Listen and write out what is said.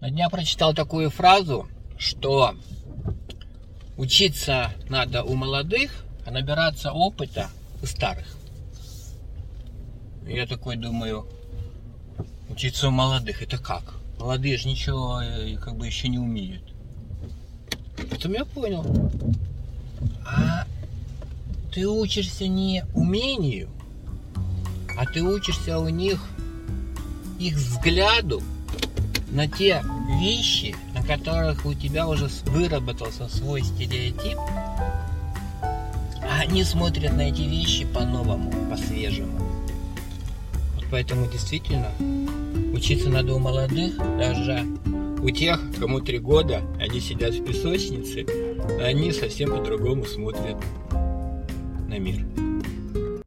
На дня прочитал такую фразу, что учиться надо у молодых, а набираться опыта у старых. Я такой думаю, учиться у молодых, это как? Молодые же ничего э, как бы еще не умеют. Потом я понял. А ты учишься не умению, а ты учишься у них их взгляду на те вещи, на которых у тебя уже выработался свой стереотип, а они смотрят на эти вещи по-новому, по-свежему. Вот поэтому действительно учиться надо у молодых, даже у тех, кому три года, они сидят в песочнице, они совсем по-другому смотрят на мир.